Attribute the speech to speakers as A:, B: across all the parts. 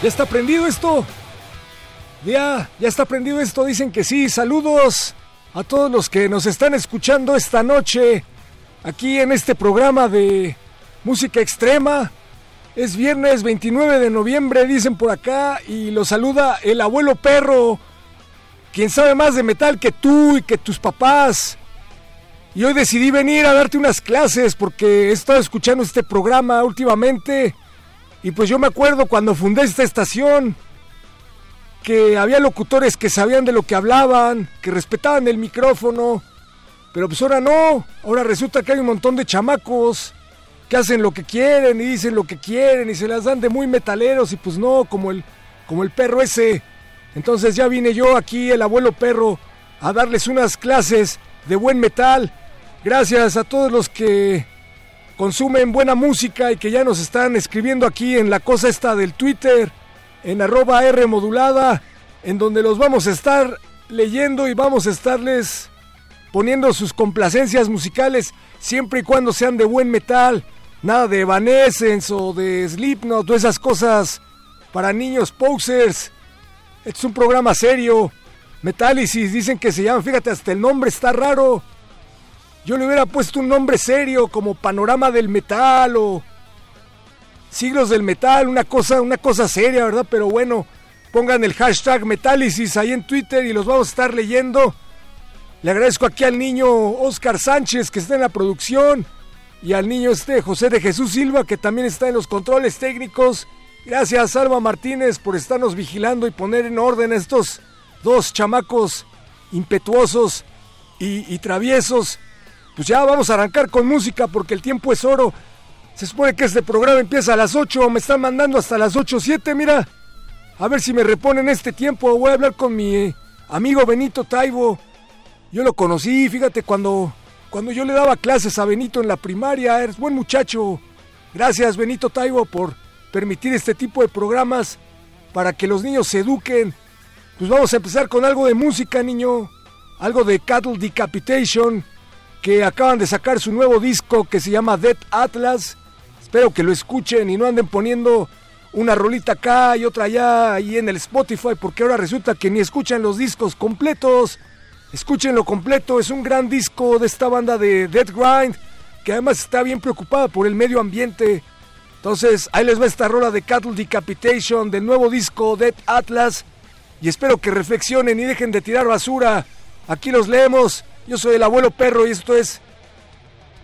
A: ¿Ya está prendido esto? Ya, ya está prendido esto, dicen que sí. Saludos a todos los que nos están escuchando esta noche aquí en este programa de música extrema. Es viernes 29 de noviembre, dicen por acá, y lo saluda el abuelo perro, quien sabe más de metal que tú y que tus papás. Y hoy decidí venir a darte unas clases porque he estado escuchando este programa últimamente. Y pues yo me acuerdo cuando fundé esta estación que había locutores que sabían de lo que hablaban, que respetaban el micrófono. Pero pues ahora no, ahora resulta que hay un montón de chamacos que hacen lo que quieren y dicen lo que quieren y se las dan de muy metaleros y pues no, como el, como el perro ese. Entonces ya vine yo aquí, el abuelo perro, a darles unas clases de buen metal. Gracias a todos los que consumen buena música y que ya nos están escribiendo aquí en la cosa esta del Twitter, en arroba R modulada, en donde los vamos a estar leyendo y vamos a estarles poniendo sus complacencias musicales siempre y cuando sean de buen metal. Nada de Evanescence o de Slipknot o esas cosas para niños posers. Este es un programa serio. Metálisis, dicen que se llama. Fíjate, hasta el nombre está raro. Yo le hubiera puesto un nombre serio como Panorama del Metal o Siglos del Metal, una cosa, una cosa seria, ¿verdad? Pero bueno, pongan el hashtag Metálisis ahí en Twitter y los vamos a estar leyendo. Le agradezco aquí al niño Oscar Sánchez que está en la producción y al niño este José de Jesús Silva que también está en los controles técnicos. Gracias Alba Martínez por estarnos vigilando y poner en orden estos dos chamacos impetuosos y, traviesos. Pues ya vamos a arrancar con música porque el tiempo es oro. Se supone que este programa empieza a las 8, me están mandando hasta las 8, 7, mira. A ver si me reponen este tiempo. Voy a hablar con mi amigo Benito Taibo. Yo lo conocí, fíjate, cuando cuando yo le daba clases a Benito en la primaria, eres buen muchacho. Gracias Benito Taibo por permitir este tipo de programas para que los niños se eduquen. Pues vamos a empezar con algo de música, niño. Algo de Cattle Decapitation, que acaban de sacar su nuevo disco que se llama Dead Atlas. Espero que lo escuchen y no anden poniendo una rolita acá y otra allá ahí en el Spotify, porque ahora resulta que ni escuchan los discos completos. Escúchenlo completo, es un gran disco de esta banda de Dead Grind, que además está bien preocupada por el medio ambiente. Entonces, ahí les va esta rola de Cattle Decapitation del nuevo disco Dead Atlas. Y espero que reflexionen y dejen de tirar basura. Aquí los leemos. Yo soy el abuelo perro y esto es.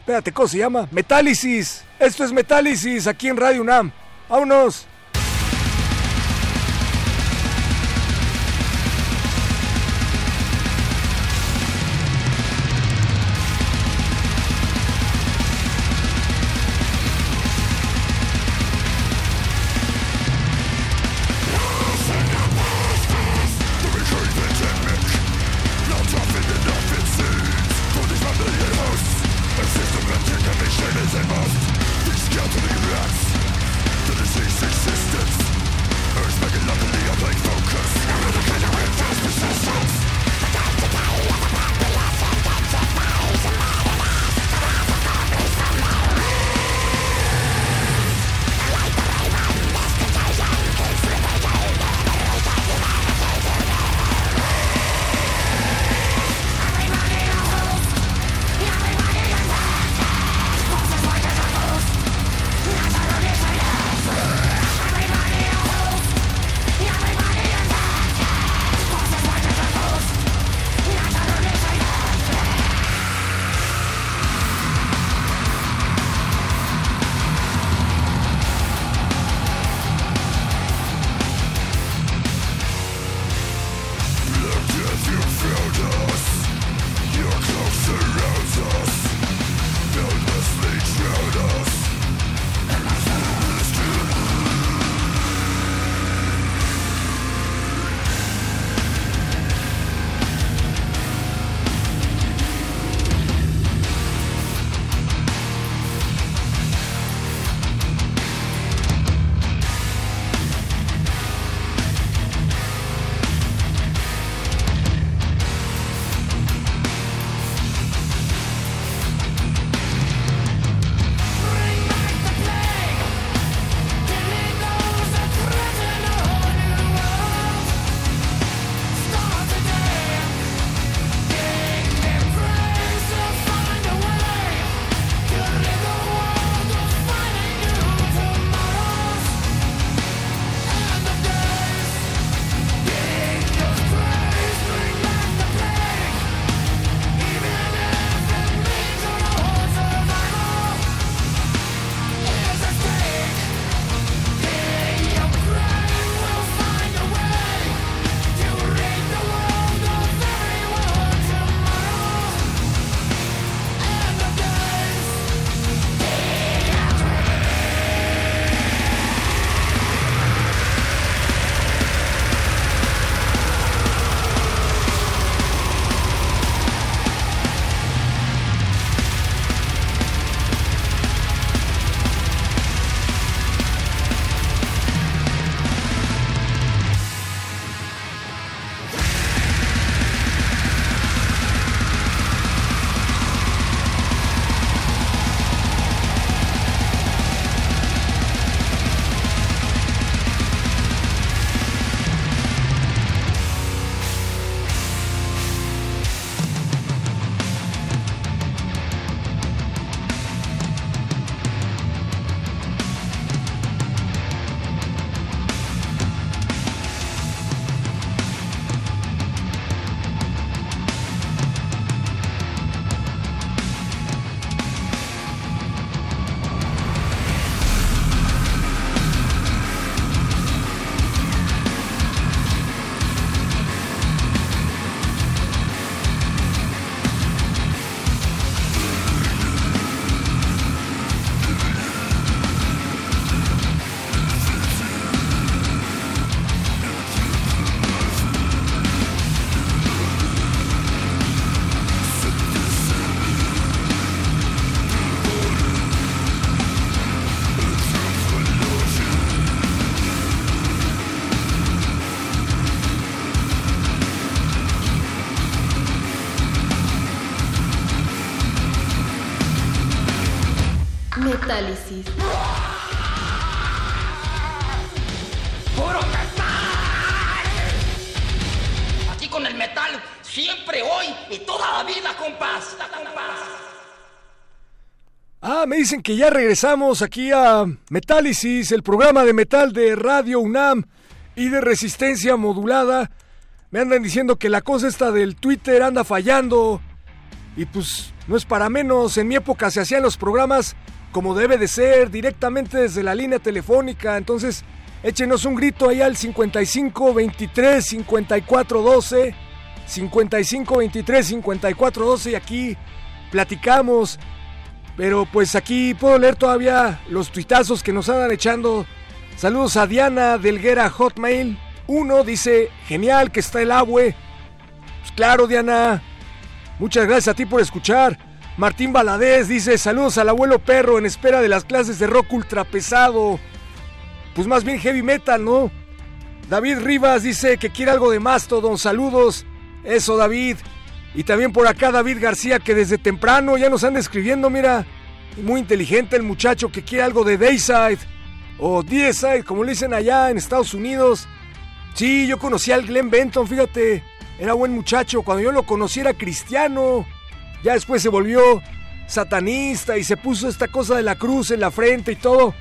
A: Espérate, ¿cómo se llama? Metálisis. Esto es Metálisis aquí en Radio UNAM. Vámonos. Dicen que ya regresamos aquí a Metálisis, el programa de metal de Radio UNAM y de resistencia modulada. Me andan diciendo que la cosa esta del Twitter anda fallando. Y pues no es para menos, en mi época se hacían los programas como debe de ser, directamente desde la línea telefónica. Entonces, échenos un grito ahí al 55 23 54 12. 55 23 54 12 y aquí platicamos. Pero pues aquí puedo leer todavía los tuitazos que nos andan echando. Saludos a Diana Delguera Hotmail. Uno dice, genial que está el agua. Pues claro, Diana. Muchas gracias a ti por escuchar. Martín Baladés dice, saludos al abuelo perro en espera de las clases de rock ultra pesado. Pues más bien heavy metal, ¿no? David Rivas dice que quiere algo de Mastodon. Saludos. Eso, David. Y también por acá David García que desde temprano ya nos anda escribiendo, mira. Muy inteligente el muchacho que quiere algo de Dayside. O Dayside, como le dicen allá en Estados Unidos. Sí, yo conocí al Glenn Benton, fíjate. Era buen muchacho. Cuando yo lo conocí era cristiano. Ya después se volvió satanista y se puso esta cosa de la cruz en la frente y todo.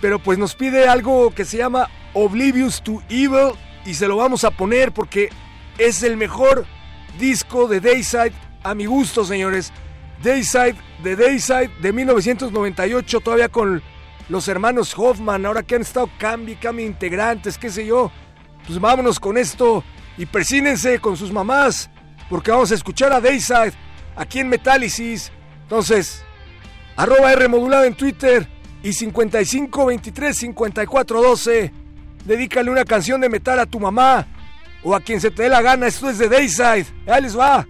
A: Pero pues nos pide algo que se llama Oblivious to Evil y se lo vamos a poner porque es el mejor disco de Dayside a mi gusto, señores. Dayside de Dayside de 1998, todavía con los hermanos Hoffman, ahora que han estado cambi, cambi integrantes, qué sé yo. Pues vámonos con esto y persínense con sus mamás, porque vamos a escuchar a Dayside aquí en Metálisis. Entonces, arroba R en Twitter y 55 23 54 12. Dedícale una canción de metal a tu mamá o a quien se te dé la gana. Esto es de Dayside. Ahí les va.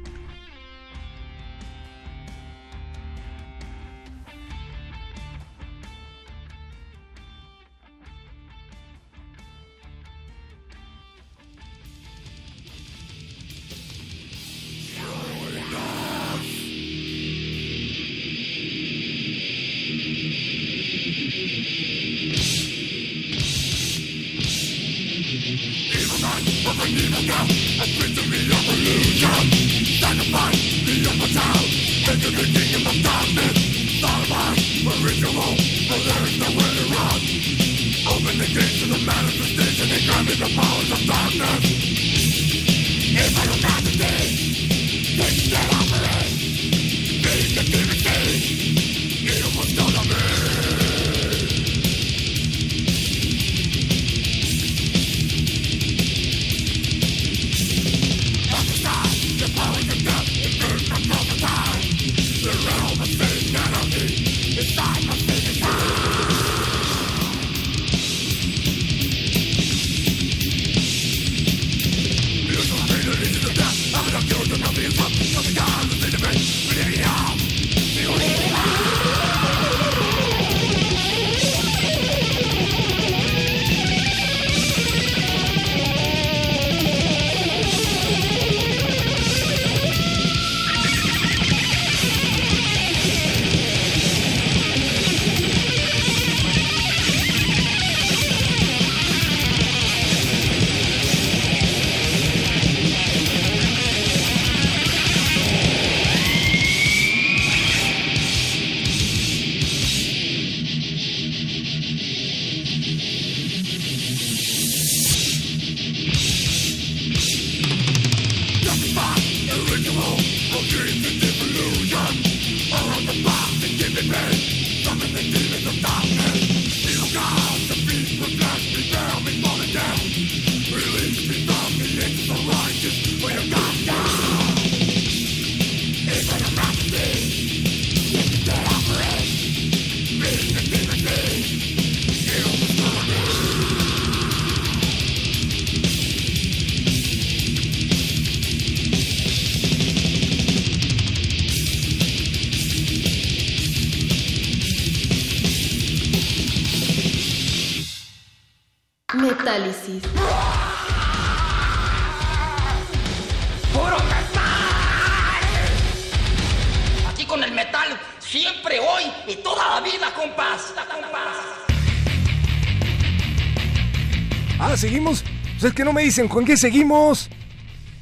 A: Que no me dicen con qué seguimos.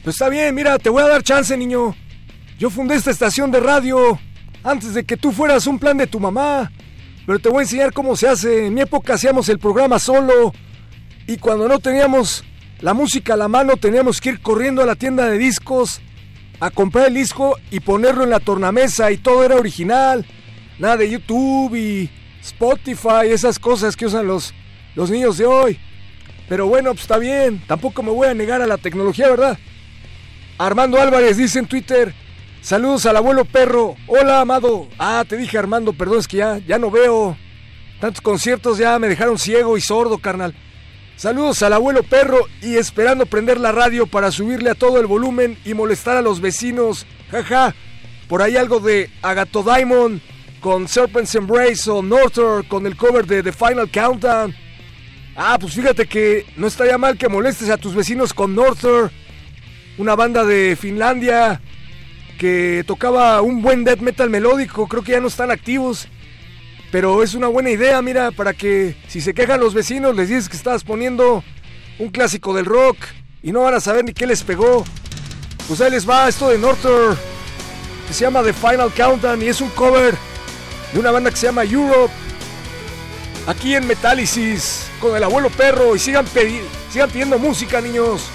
A: Pues está bien, mira, te voy a dar chance, niño. Yo fundé esta estación de radio antes de que tú fueras un plan de tu mamá. Pero te voy a enseñar cómo se hace. En mi época hacíamos el programa solo. Y cuando no teníamos la música a la mano, teníamos que ir corriendo a la tienda de discos a comprar el disco y ponerlo en la tornamesa y todo era original. Nada de YouTube y Spotify, esas cosas que usan los, los niños de hoy. Pero bueno, pues está bien, tampoco me voy a negar a la tecnología, ¿verdad? Armando Álvarez dice en Twitter, saludos al abuelo perro, hola amado. Ah, te dije Armando, perdón, es que ya, ya no veo. Tantos conciertos ya me dejaron ciego y sordo, carnal. Saludos al abuelo perro y esperando prender la radio para subirle a todo el volumen y molestar a los vecinos. Jaja. Por ahí algo de Agato Diamond con Serpent's Embrace o Norther con el cover de The Final Countdown. Ah, pues fíjate que no estaría mal que molestes a tus vecinos con Norther, una banda de Finlandia que tocaba un buen death metal melódico, creo que ya no están activos. Pero es una buena idea, mira, para que si se quejan los vecinos les dices que estabas poniendo un clásico del rock y no van a saber ni qué les pegó. Pues ahí les va esto de Norther, que se llama The Final Countdown y es un cover de una banda que se llama Europe. Aquí en Metálisis, con el abuelo perro y sigan, sigan pidiendo música, niños.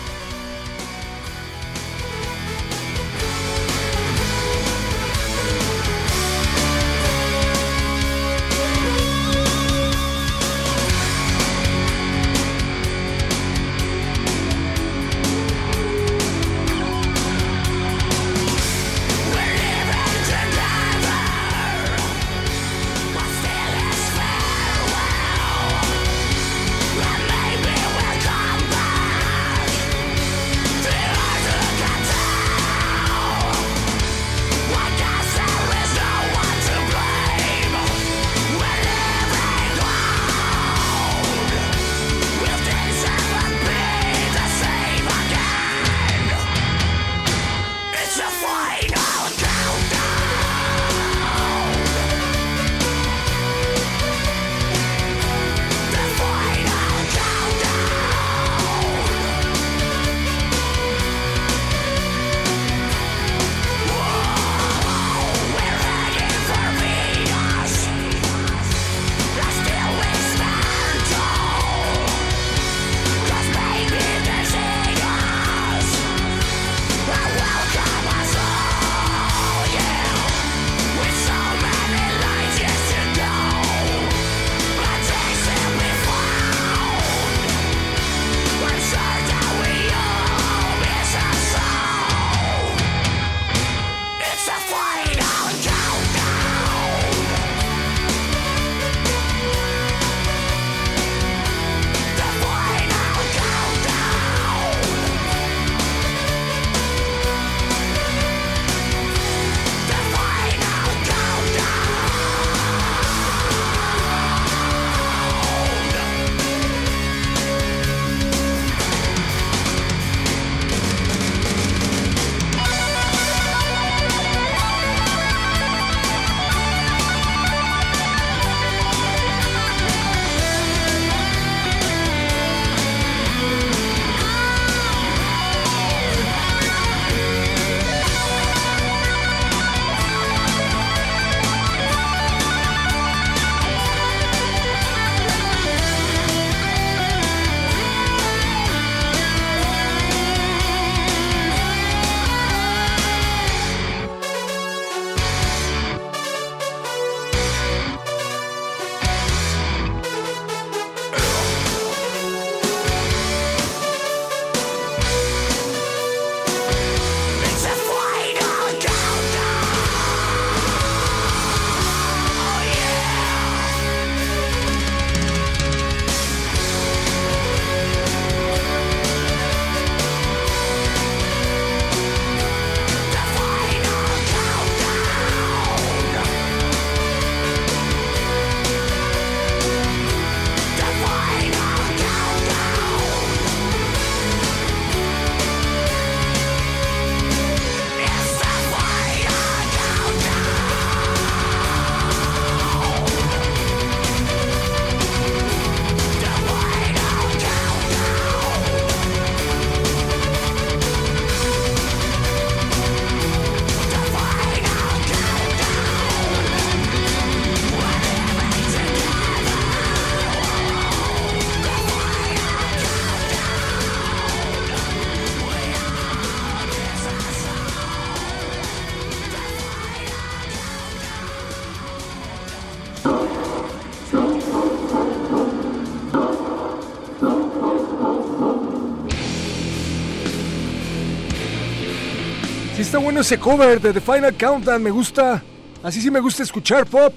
A: Bueno ese cover de The Final Countdown, me gusta. Así sí me gusta escuchar pop.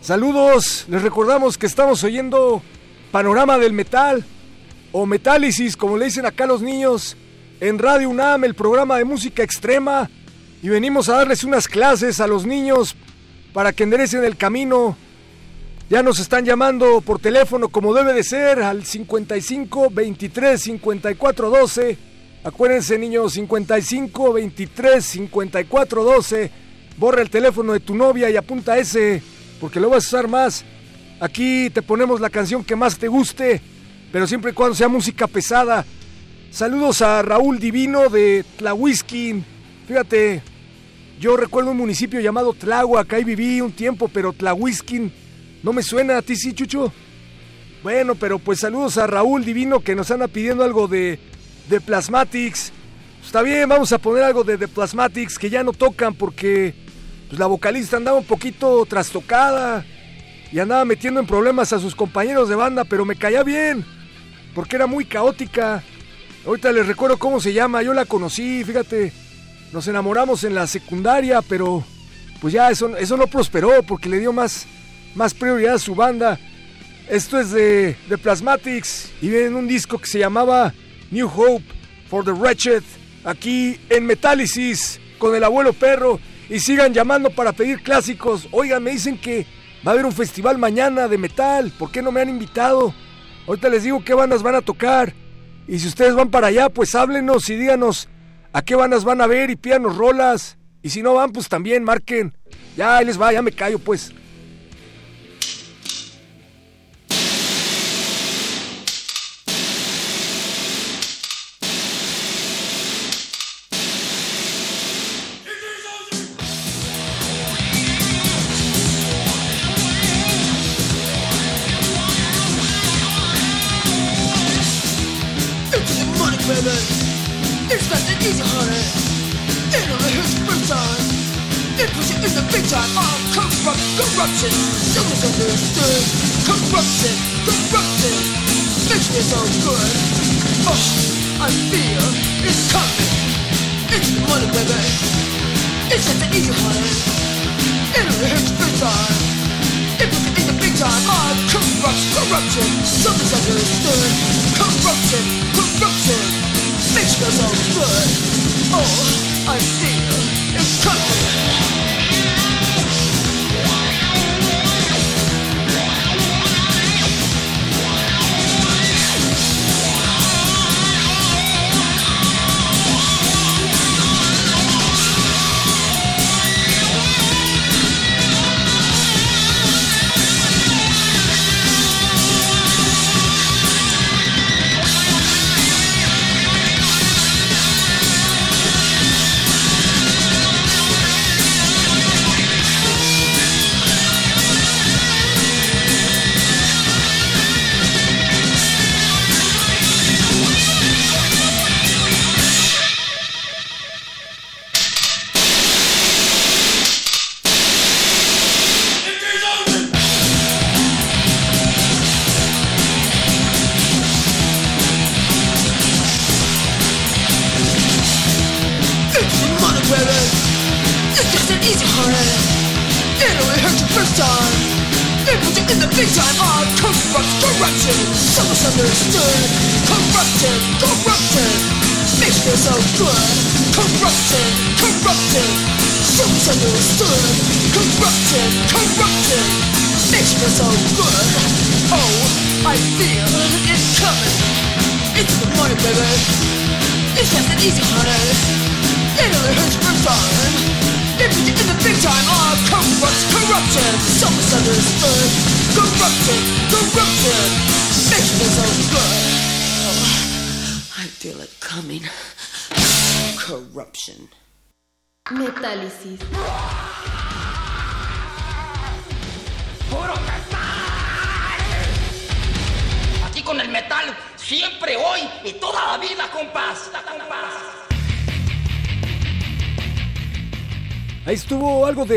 A: Saludos, les recordamos que estamos oyendo Panorama del Metal o Metálisis, como le dicen acá los niños, en Radio UNAM, el programa de música extrema. Y venimos a darles unas clases a los niños para que enderecen el camino. Ya nos están llamando por teléfono como debe de ser al 55 23 54 12. Acuérdense niños, 55 23 54 12. Borra el teléfono de tu novia y apunta ese, porque lo vas a usar más. Aquí te ponemos la canción que más te guste, pero siempre y cuando sea música pesada. Saludos a Raúl Divino de Tlahuiskin. Fíjate, yo recuerdo un municipio llamado Tláhuac, ahí viví un tiempo, pero Tlahuiskin no me suena a ti, sí, Chucho. Bueno, pero pues saludos a Raúl Divino que nos anda pidiendo algo de, de Plasmatics. Está bien, vamos a poner algo de The Plasmatics que ya no tocan porque pues, la vocalista andaba un poquito trastocada y andaba metiendo en problemas a sus compañeros de banda, pero me caía bien porque era muy caótica. Ahorita les recuerdo cómo se llama, yo la conocí, fíjate. Nos enamoramos en la secundaria, pero pues ya eso, eso no prosperó porque le dio más, más prioridad a su banda. Esto es de, de Plasmatics y viene en un disco que se llamaba New Hope for the Wretched, aquí en Metálisis con el abuelo perro. Y sigan llamando para pedir clásicos. Oigan, me dicen que va a haber un festival mañana de metal. ¿Por qué no me han invitado? Ahorita les digo qué bandas van a tocar. Y si ustedes van para allá, pues háblenos y díganos a qué bandas van a ver y pídanos rolas. Y si no van, pues también marquen. Ya, ahí les va, ya me callo pues.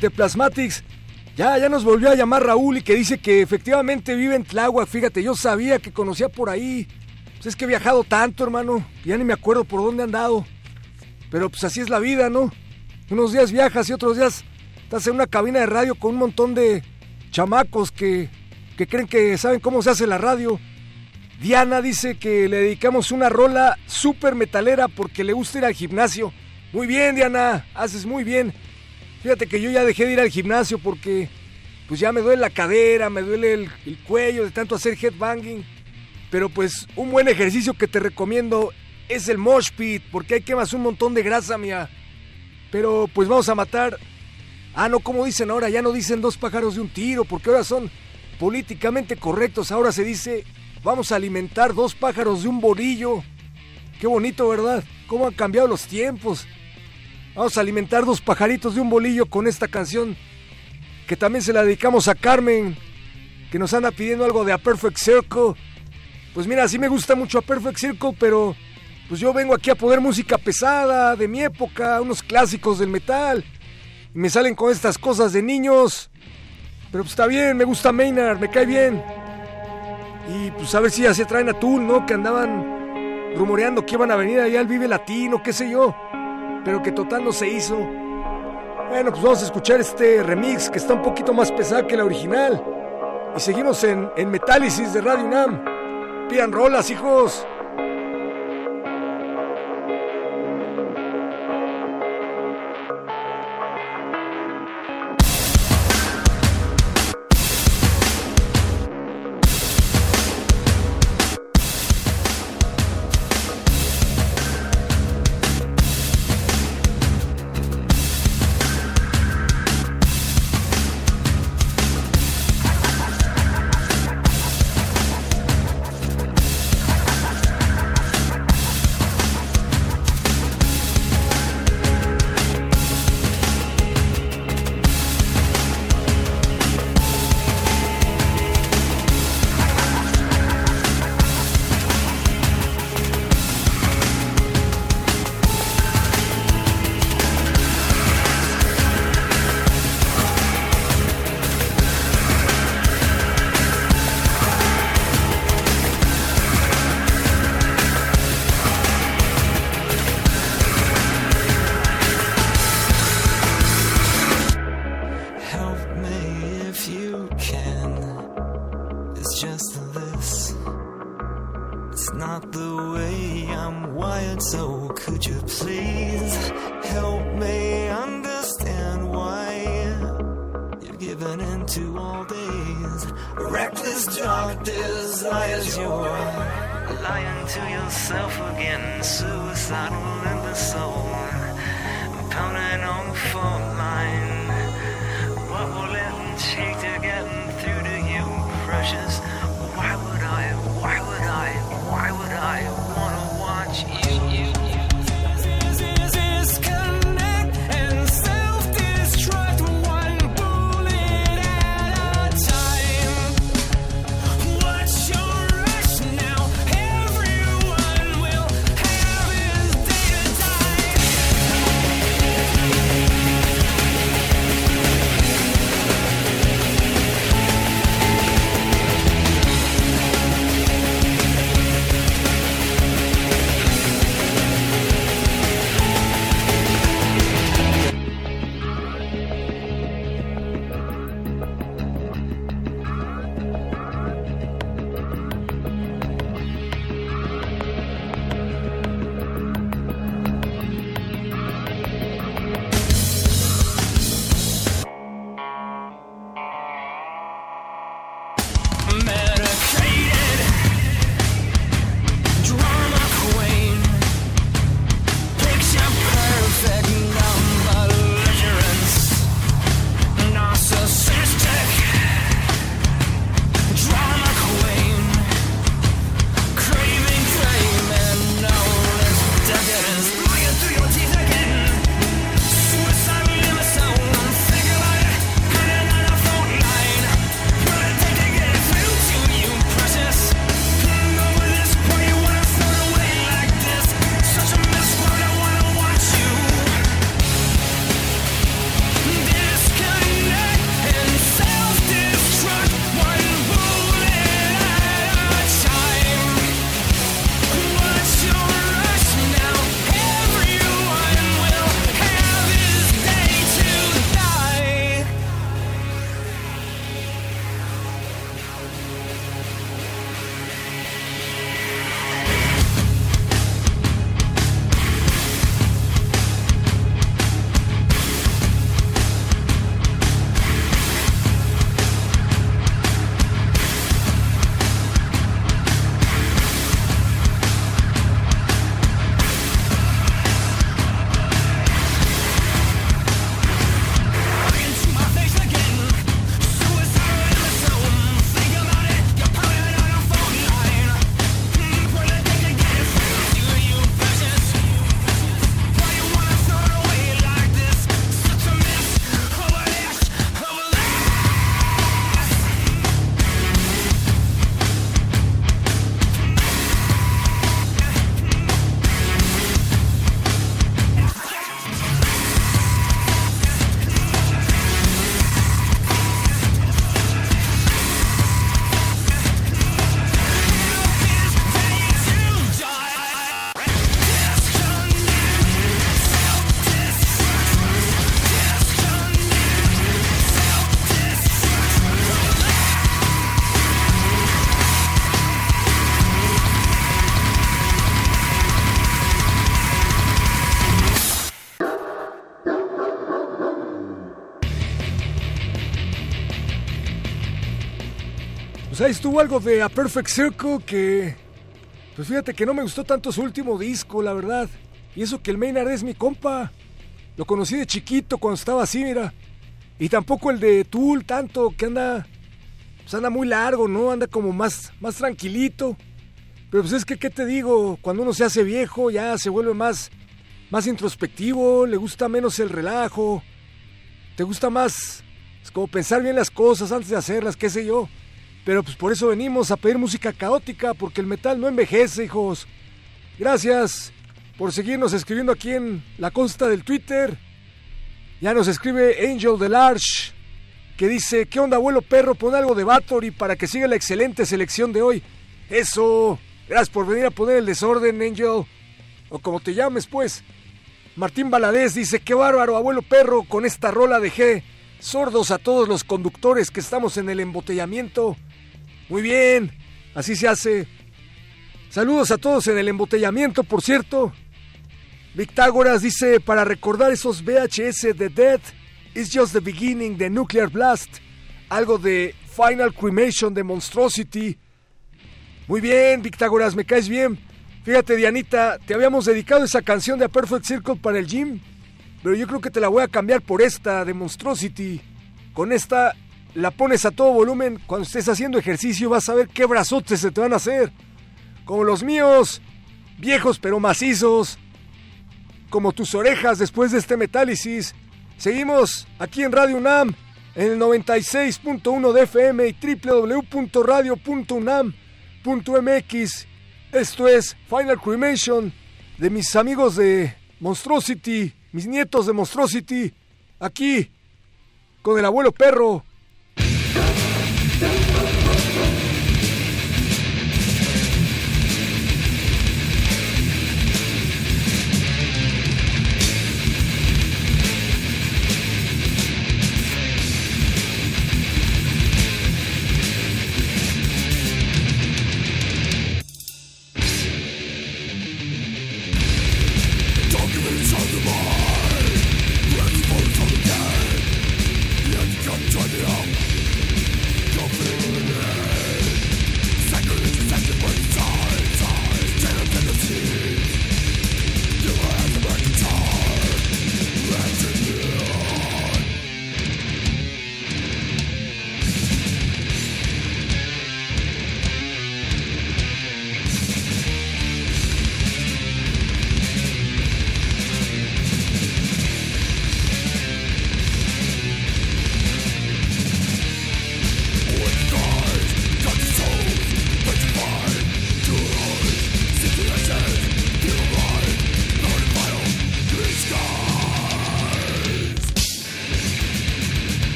A: De, Plasmatics. Ya, ya nos volvió a llamar Raúl y que dice que efectivamente vive en Tláhuac. Fíjate, yo sabía que conocía por ahí. Pues es que he viajado tanto, hermano. Ya ni me acuerdo por dónde he andado. Pero pues así es la vida, ¿no? Unos días viajas y otros días estás en una cabina de radio con un montón de chamacos que, que creen que saben cómo se hace la radio. Diana dice que le dedicamos una rola súper metalera porque le gusta ir al gimnasio. Muy bien, Diana, haces muy bien. Fíjate que yo ya dejé de ir al gimnasio porque pues ya me duele la cadera, me duele el, el cuello de tanto hacer headbanging. Pero pues un buen ejercicio que te recomiendo es el mosh pit, porque hay quemas un montón de grasa, mía. Pero pues vamos a matar. Ah, no, como dicen ahora, ya no dicen dos pájaros de un tiro, porque ahora son políticamente correctos. Ahora se dice, vamos a alimentar dos pájaros de un bolillo. Qué bonito, ¿verdad? ¿Cómo han cambiado los tiempos? Vamos a alimentar dos pajaritos de un bolillo con esta canción que también se la dedicamos a Carmen, que nos anda pidiendo algo de A Perfect Circle. Pues mira, sí me gusta mucho A Perfect Circle, pero pues yo vengo aquí a poner música pesada de mi época, unos clásicos del metal. Y me salen con estas cosas de niños. Pero pues está bien, me gusta Maynard, me cae bien. Y pues a ver si ya se traen a Tool, ¿no? Que andaban rumoreando que iban a venir allá al Vive Latino, qué sé yo. Pero que total no se hizo. Bueno, pues vamos a escuchar este remix que está un poquito más pesado que la original. Y seguimos en, en Metálisis de Radio UNAM. Pidan rolas, hijos. Pues ahí estuvo algo de A Perfect Circle que... Pues fíjate que no me gustó tanto su último disco, la verdad. Y eso que el Maynard es mi compa. Lo conocí de chiquito cuando estaba así, mira. Y tampoco el de Tool, tanto, que anda... Pues anda muy largo, ¿no? Anda como más, más tranquilito. Pero pues es que, ¿qué te digo? Cuando uno se hace viejo, ya se vuelve más, más introspectivo, le gusta menos el relajo. Te gusta más, es como pensar bien las cosas antes de hacerlas, qué sé yo. Pero pues por eso venimos a pedir música caótica, porque el metal no envejece, hijos. Gracias por seguirnos escribiendo aquí en la consta del Twitter. Ya nos escribe Angel del Arch, que dice, ¿qué onda, abuelo perro? Pon algo de Bathory para que siga la excelente selección de hoy. Eso. Gracias por venir a poner el desorden, Angel. O como te llames, pues. Martín Baladés dice, qué bárbaro, abuelo perro, con esta rola de G. Sordos a todos los conductores que estamos en el embotellamiento. Muy bien, así se hace. Saludos a todos en el embotellamiento, por cierto. Victágoras dice, para recordar esos VHS de Death, It's Just the Beginning de Nuclear Blast, algo de Final Cremation de Monstrosity. Muy bien, Victágoras, me caes bien. Fíjate, Dianita, te habíamos dedicado esa canción de A Perfect Circle para el gym, pero yo creo que te la voy a cambiar por esta de Monstrosity. Con esta la pones a todo volumen, cuando estés haciendo ejercicio vas a ver qué brazotes se te van a hacer. Como los míos, viejos pero macizos. Como tus orejas después de este metálisis. Seguimos aquí en Radio UNAM, en el 96.1 de FM y www.radio.unam.mx. Esto es Final Cremation de mis amigos de Monstrosity, mis nietos de Monstrosity, aquí con el abuelo perro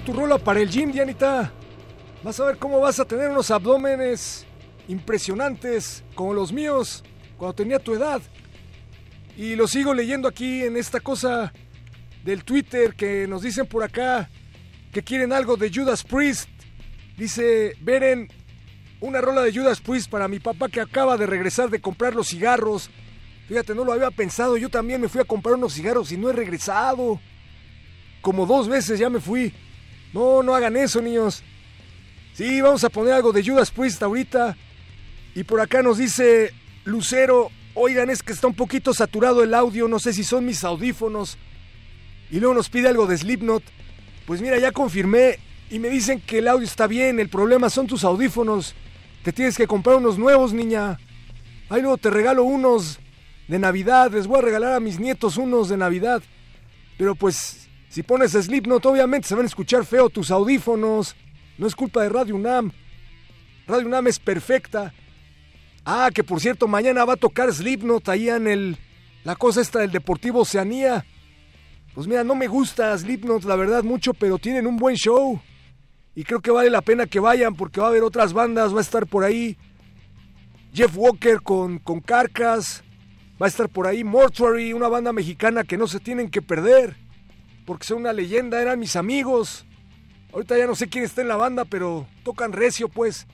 A: tu rola para el gym, Dianita. Vas a ver cómo vas a tener unos abdómenes impresionantes como los míos cuando tenía tu edad. Y lo sigo leyendo aquí en esta cosa del Twitter que nos dicen por acá que quieren algo de Judas Priest. Dice, Beren, una rola de Judas Priest para mi papá que acaba de regresar de comprar los cigarros. Fíjate, no lo había pensado, yo también me fui a comprar unos cigarros y no he regresado. Como dos veces ya me fui. No, no hagan eso, niños. Sí, vamos a poner algo de Judas Priest ahorita. Y por acá nos dice Lucero, oigan, es que está un poquito saturado el audio, no sé si son mis audífonos. Y luego nos pide algo de Slipknot. Pues mira, ya confirmé y me dicen que el audio está bien, el problema son tus audífonos. Te tienes que comprar unos nuevos, niña. Ahí luego te regalo unos de Navidad, les voy a regalar a mis nietos unos de Navidad. Pero pues, si pones Slipknot, obviamente se van a escuchar feo tus audífonos. No es culpa de Radio UNAM. Radio UNAM es perfecta. Ah, que por cierto, mañana va a tocar Slipknot ahí en el. La cosa esta del Deportivo Oceanía. Pues mira, no me gusta Slipknot, la verdad, mucho, pero tienen un buen show. Y creo que vale la pena que vayan porque va a haber otras bandas. Va a estar por ahí Jeff Walker con, con Carcas. Va a estar por ahí Mortuary, una banda mexicana que no se tienen que perder. Porque son una leyenda, eran mis amigos. Ahorita ya no sé quién está en la banda, pero tocan recio, pues.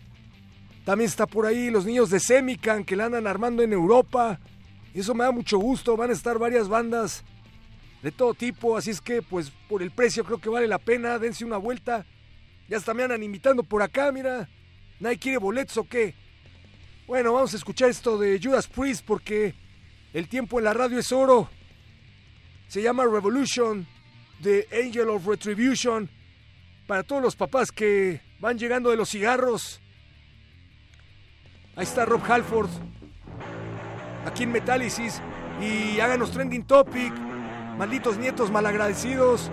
A: También está por ahí los niños de Semican que la andan armando en Europa. Y eso me da mucho gusto. Van a estar varias bandas de todo tipo. Así es que, pues, por el precio creo que vale la pena. Dense una vuelta. Ya hasta me andan invitando por acá, mira. ¿Nadie quiere boletos o qué? Bueno, vamos a escuchar esto de Judas Priest porque el tiempo en la radio es oro. Se llama Revolution, The Angel of Retribution. Para todos los papás que van llegando de los cigarros. Ahí está Rob Halford. Aquí en Metálisis. Y háganos trending topic. Malditos nietos malagradecidos.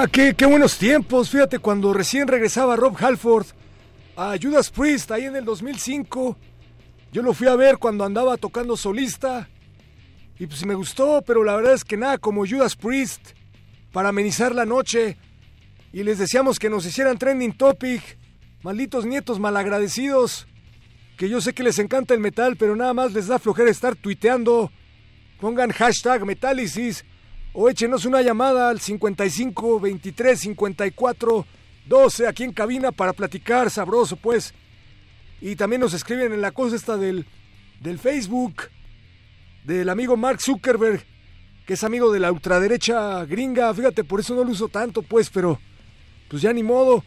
A: Ah, qué, buenos tiempos. Fíjate, cuando recién regresaba Rob Halford a Judas Priest ahí en el 2005, yo lo fui a ver cuando andaba tocando solista. Y pues me gustó, pero la verdad es que nada como Judas Priest para amenizar la noche. Y les decíamos que nos hicieran trending topic. Malditos nietos malagradecidos. Que yo sé que les encanta el metal, pero nada más les da flojera estar tuiteando. Pongan hashtag Metálisis o échenos una llamada al 55 23 54 12 aquí en cabina para platicar sabroso, pues. Y también nos escriben en la cosa esta del, del Facebook del amigo Mark Zuckerberg, que es amigo de la ultraderecha gringa. Fíjate, por eso no lo uso tanto, pues, pero pues ya ni modo.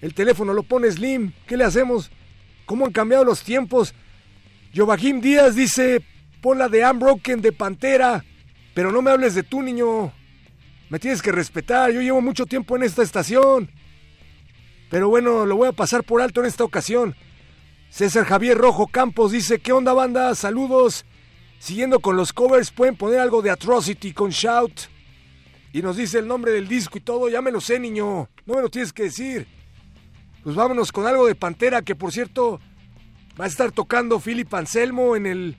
A: El teléfono lo pone Slim. ¿Qué le hacemos? ¿Cómo han cambiado los tiempos? Joaquín Díaz dice, pon la de Unbroken de Pantera. Pero no me hables de tú, niño. Me tienes que respetar. Yo llevo mucho tiempo en esta estación. Pero bueno, lo voy a pasar por alto en esta ocasión. César Javier Rojo Campos dice, ¿qué onda banda? Saludos. Siguiendo con los covers, pueden poner algo de Atrocity con Shout. Y nos dice el nombre del disco y todo. Ya me lo sé, niño. No me lo tienes que decir. Pues vámonos con algo de Pantera, que por cierto va a estar tocando Philip Anselmo en el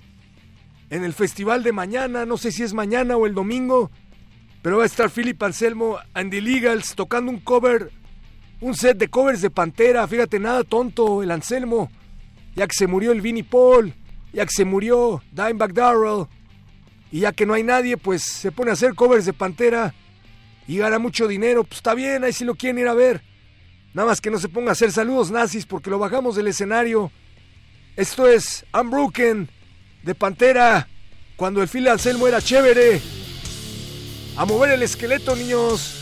A: en el festival de mañana, no sé si es mañana o el domingo, pero va a estar Philip Anselmo and the Legals tocando un cover, un set de covers de Pantera, fíjate, nada tonto, el Anselmo, ya que se murió el Vinnie Paul, ya que se murió Dimebag Darrell, y ya que no hay nadie, pues se pone a hacer covers de Pantera y gana mucho dinero, pues está bien, ahí si lo quieren ir a ver. Nada más que no se ponga a hacer saludos nazis porque lo bajamos del escenario. Esto es Unbroken de Pantera, cuando el Phil Anselmo era chévere. A mover el esqueleto, niños.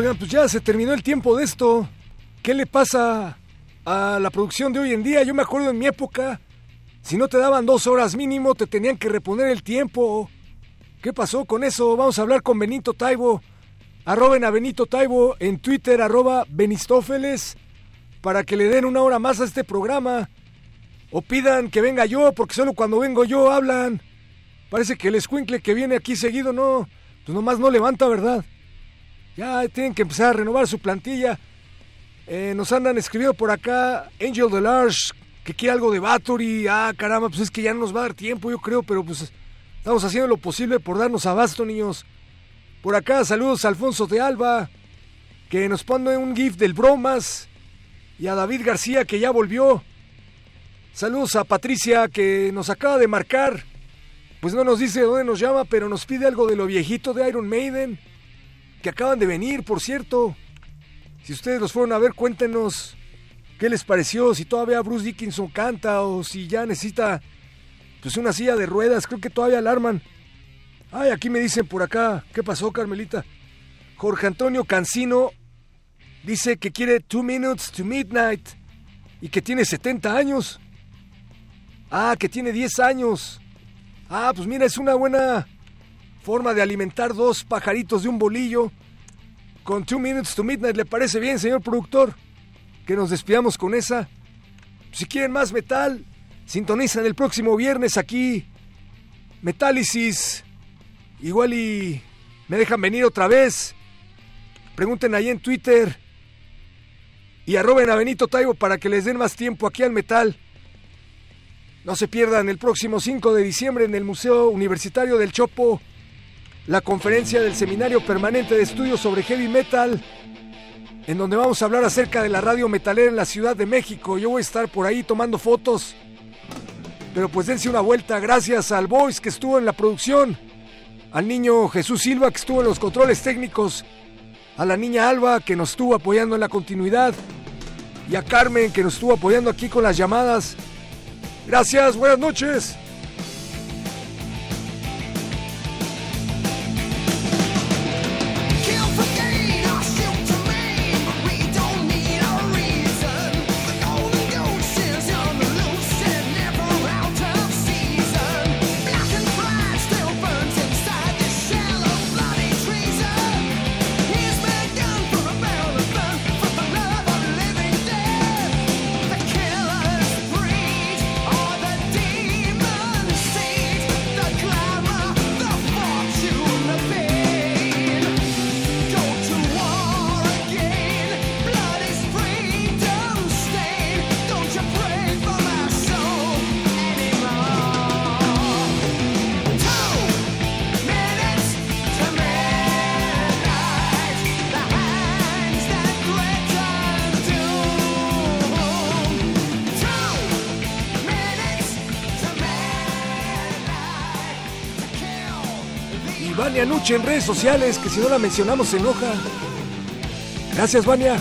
A: Oigan, pues ya se terminó el tiempo de esto. ¿Qué le pasa a la producción de hoy en día? Yo me acuerdo en mi época, si no te daban dos horas mínimo, te tenían que reponer el tiempo. ¿Qué pasó con eso? Vamos a hablar con Benito Taibo. Arroben a Benito Taibo en Twitter, arroba Benistófeles, para que le den una hora más a este programa. O pidan que venga yo, porque solo cuando vengo yo hablan. Parece que el escuincle que viene aquí seguido no, pues nomás no levanta, ¿verdad? Ya tienen que empezar a renovar su plantilla. Eh, nos andan escribiendo por acá Angel Delarge que quiere algo de Battery. Ah, caramba, pues es que ya no nos va a dar tiempo, yo creo, pero pues estamos haciendo lo posible por darnos abasto, niños. Por acá, saludos a Alfonso de Alba, que nos pone un GIF del Bromas. Y a David García, que ya volvió. Saludos a Patricia, que nos acaba de marcar. Pues no nos dice de dónde nos llama, pero nos pide algo de lo viejito de Iron Maiden que acaban de venir, por cierto. Si ustedes los fueron a ver, cuéntenos qué les pareció, si todavía Bruce Dickinson canta o si ya necesita pues una silla de ruedas, creo que todavía alarman. Ay, aquí me dicen por acá, ¿qué pasó, Carmelita? Jorge Antonio Cancino dice que quiere Two Minutes to Midnight y que tiene 70 años. Ah, que tiene 10 años. Ah, pues mira, es una buena forma de alimentar dos pajaritos de un bolillo. Con Two Minutes to Midnight, ¿le parece bien, señor productor? Que nos despidamos con esa. Si quieren más metal, sintonizan el próximo viernes aquí. Metálisis. Igual y me dejan venir otra vez. Pregunten ahí en Twitter. Y arroben a Benito Taibo para que les den más tiempo aquí al metal. No se pierdan el próximo 5 de diciembre en el Museo Universitario del Chopo la conferencia del Seminario Permanente de Estudios sobre Heavy Metal, en donde vamos a hablar acerca de la radio metalera en la Ciudad de México. Yo voy a estar por ahí tomando fotos. Pero pues dense una vuelta, gracias al Voice que estuvo en la producción, al niño Jesús Silva que estuvo en los controles técnicos, a la niña Alba que nos estuvo apoyando en la continuidad y a Carmen que nos estuvo apoyando aquí con las llamadas. Gracias, buenas noches. En redes sociales, que si no la mencionamos se enoja. Gracias, Vania.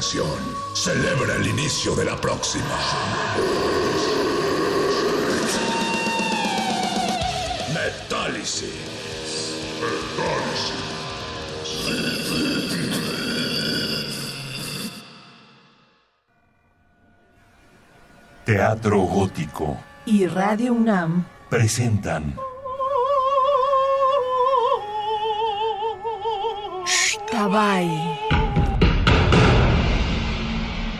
B: celebra el inicio de la próxima. Metálisis.
C: Teatro Gótico
D: y Radio UNAM
C: presentan.
D: Shh,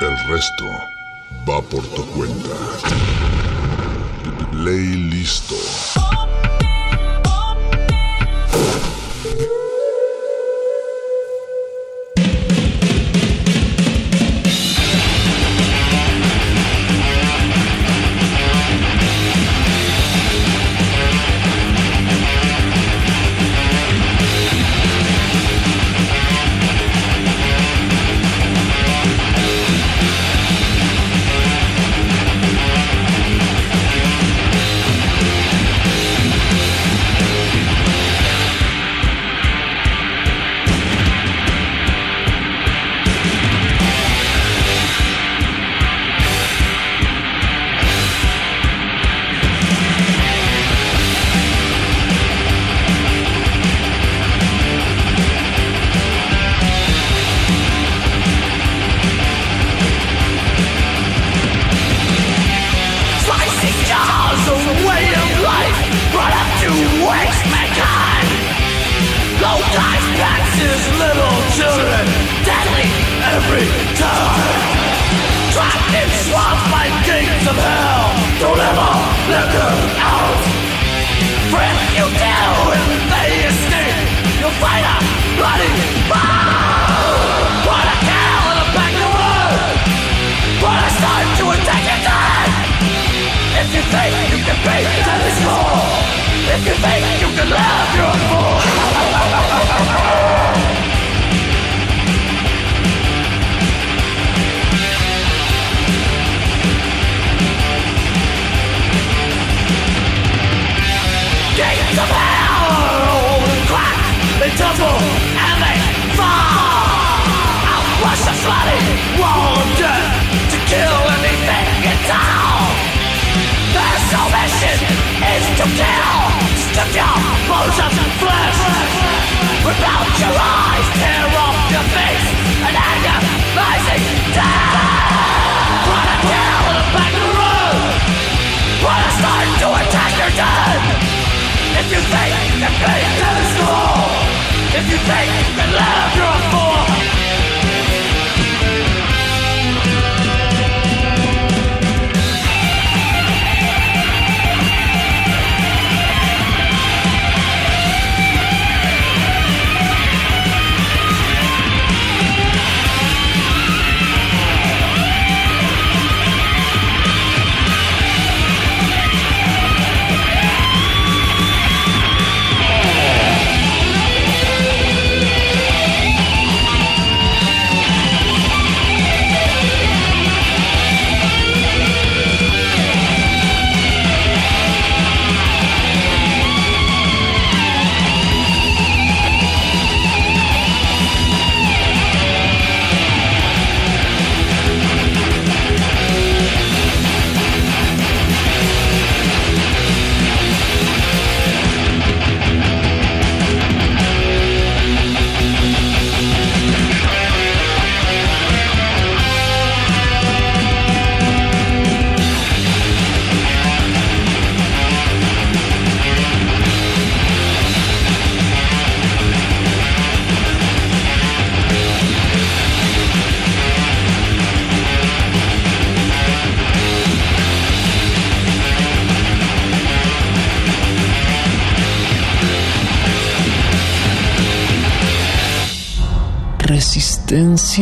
B: el resto va por tu cuenta. Play listo.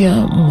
E: Resistencia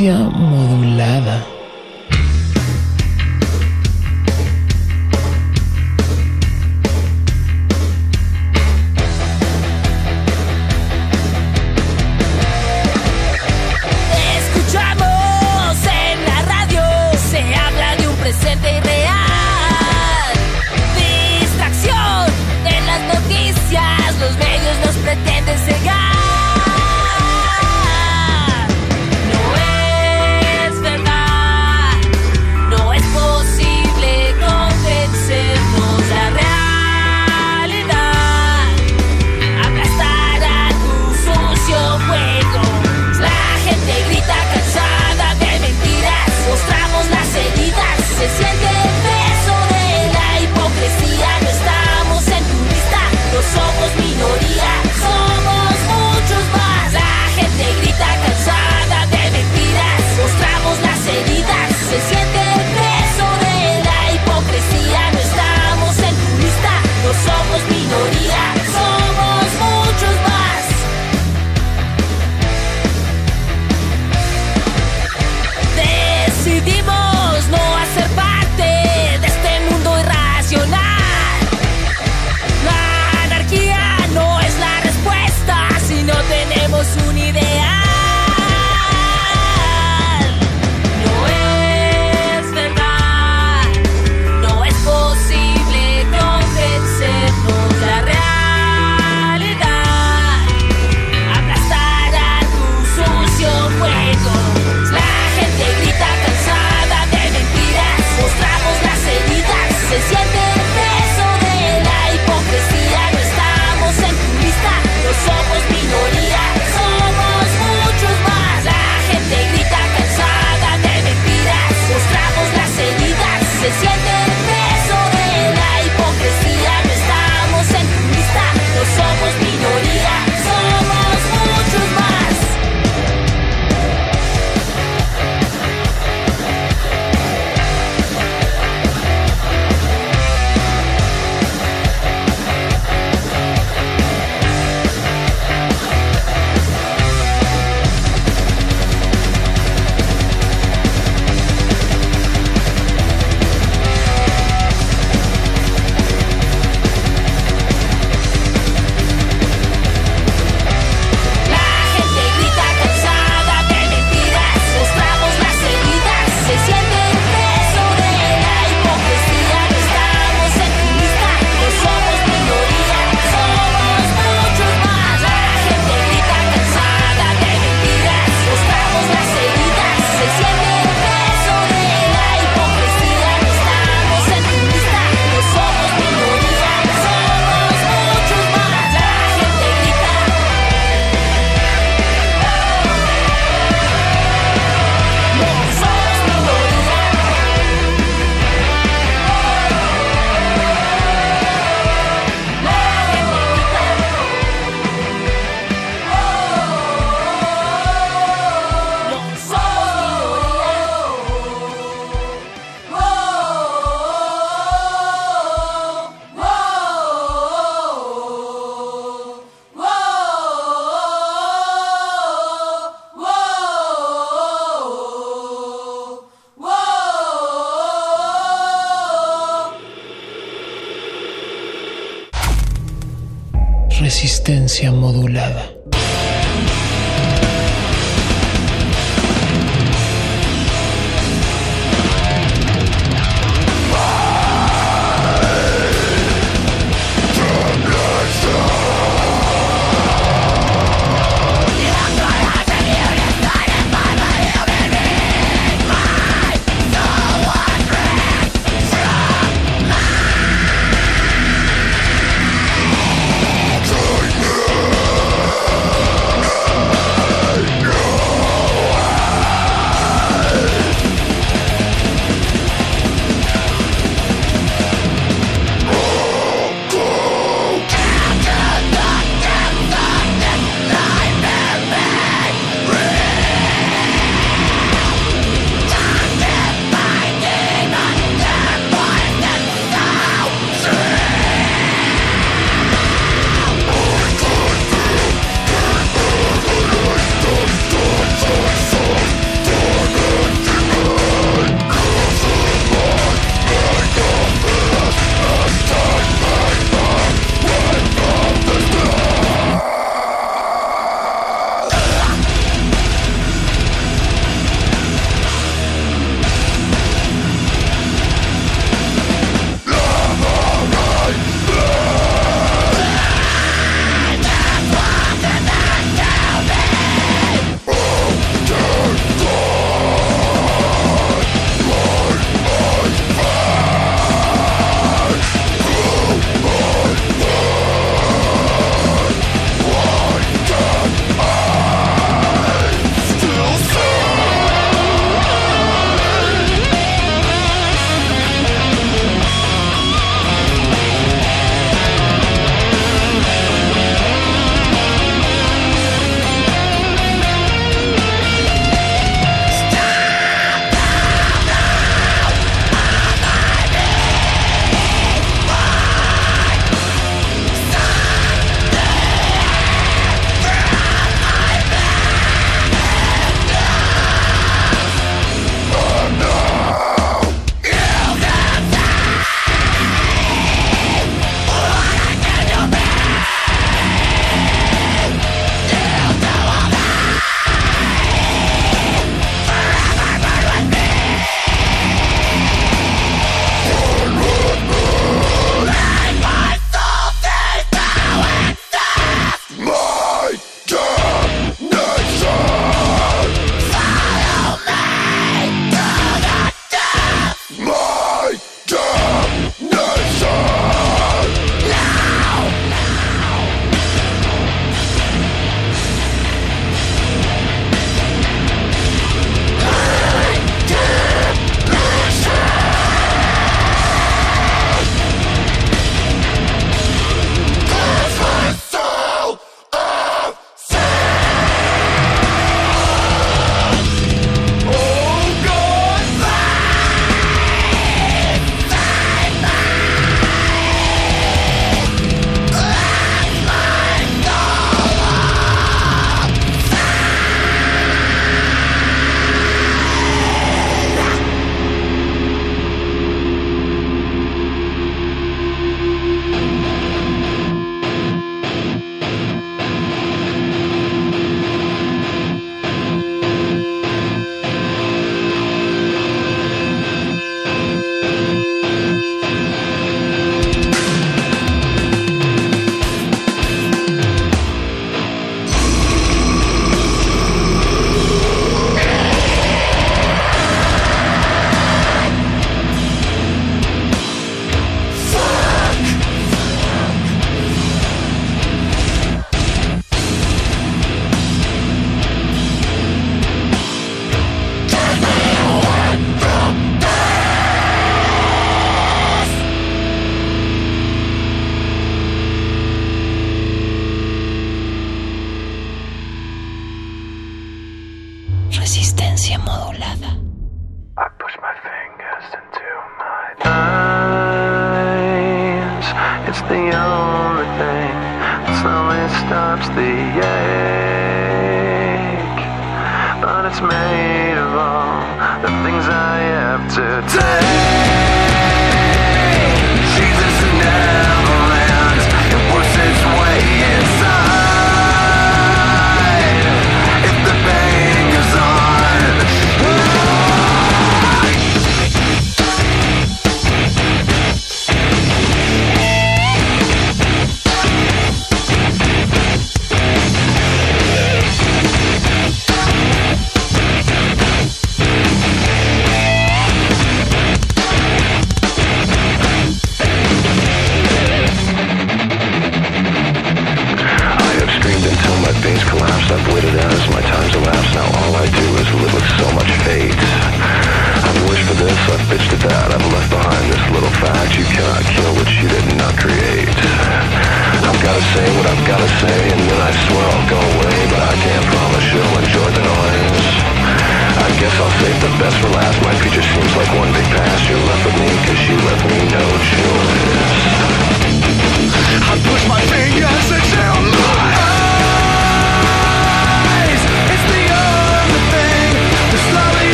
E: Resistencia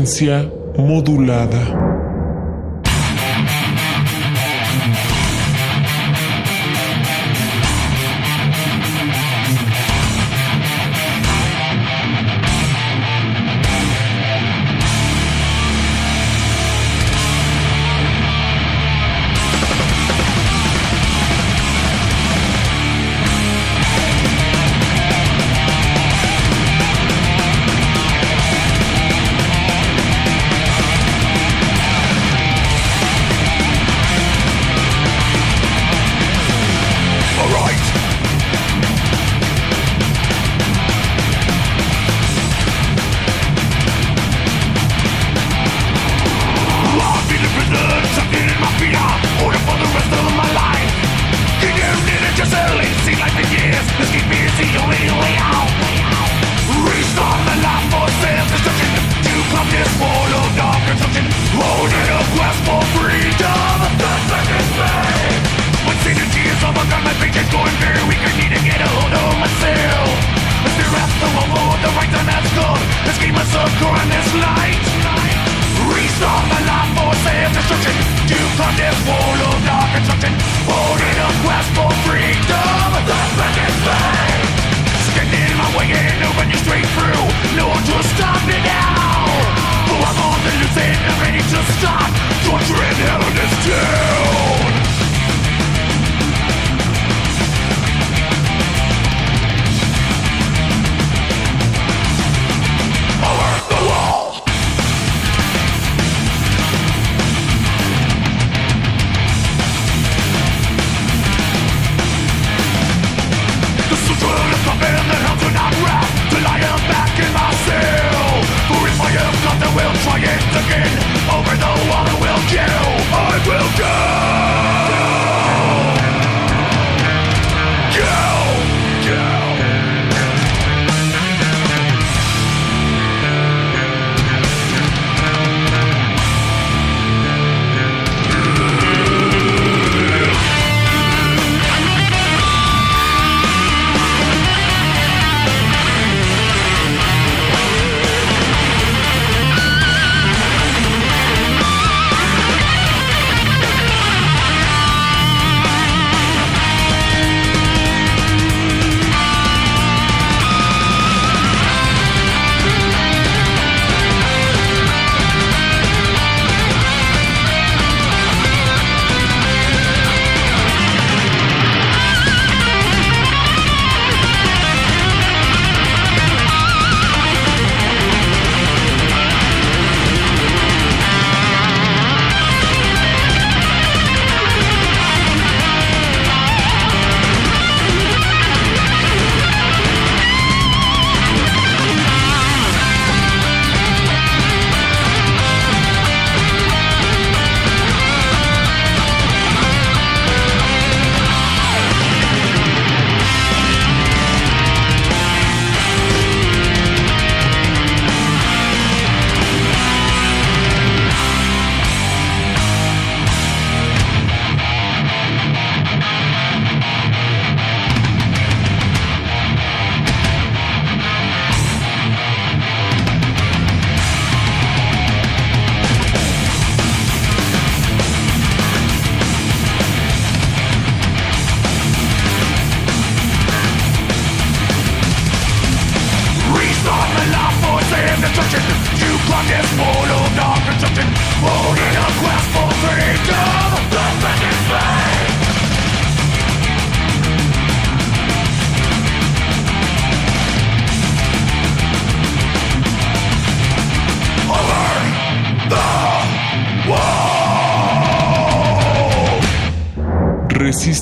E: Resistencia modulada.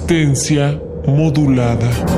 E: Resistencia modulada.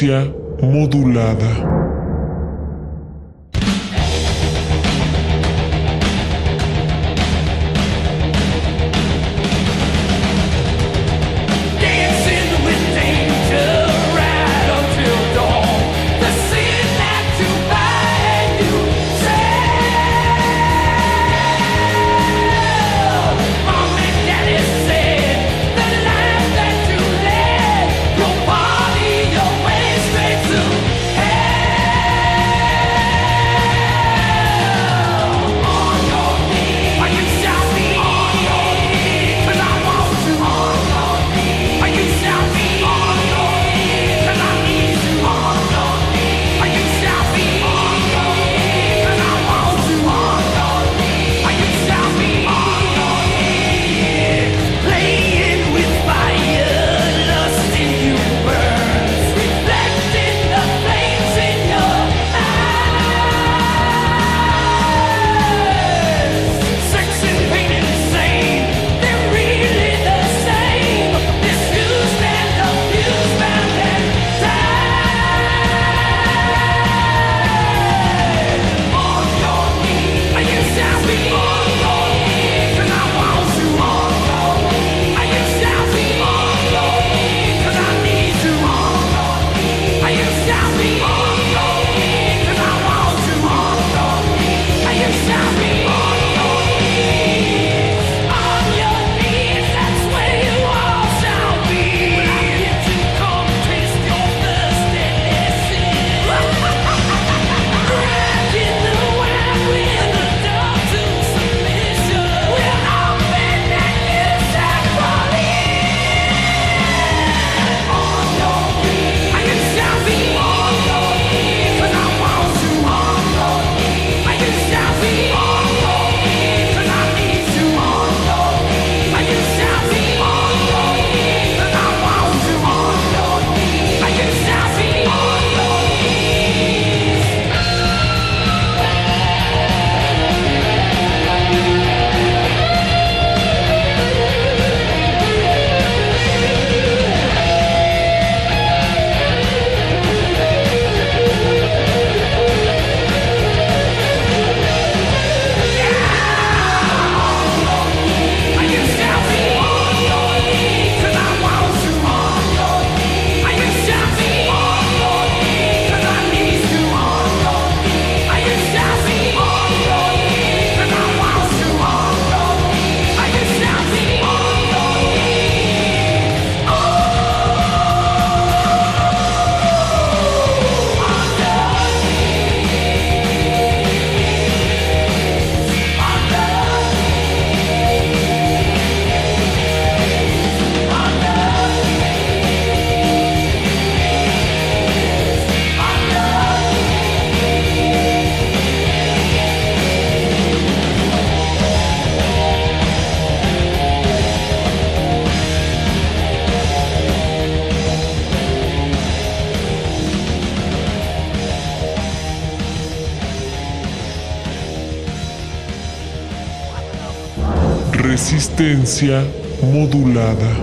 E: Resistencia Modulada.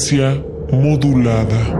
F: frecuencia modulada.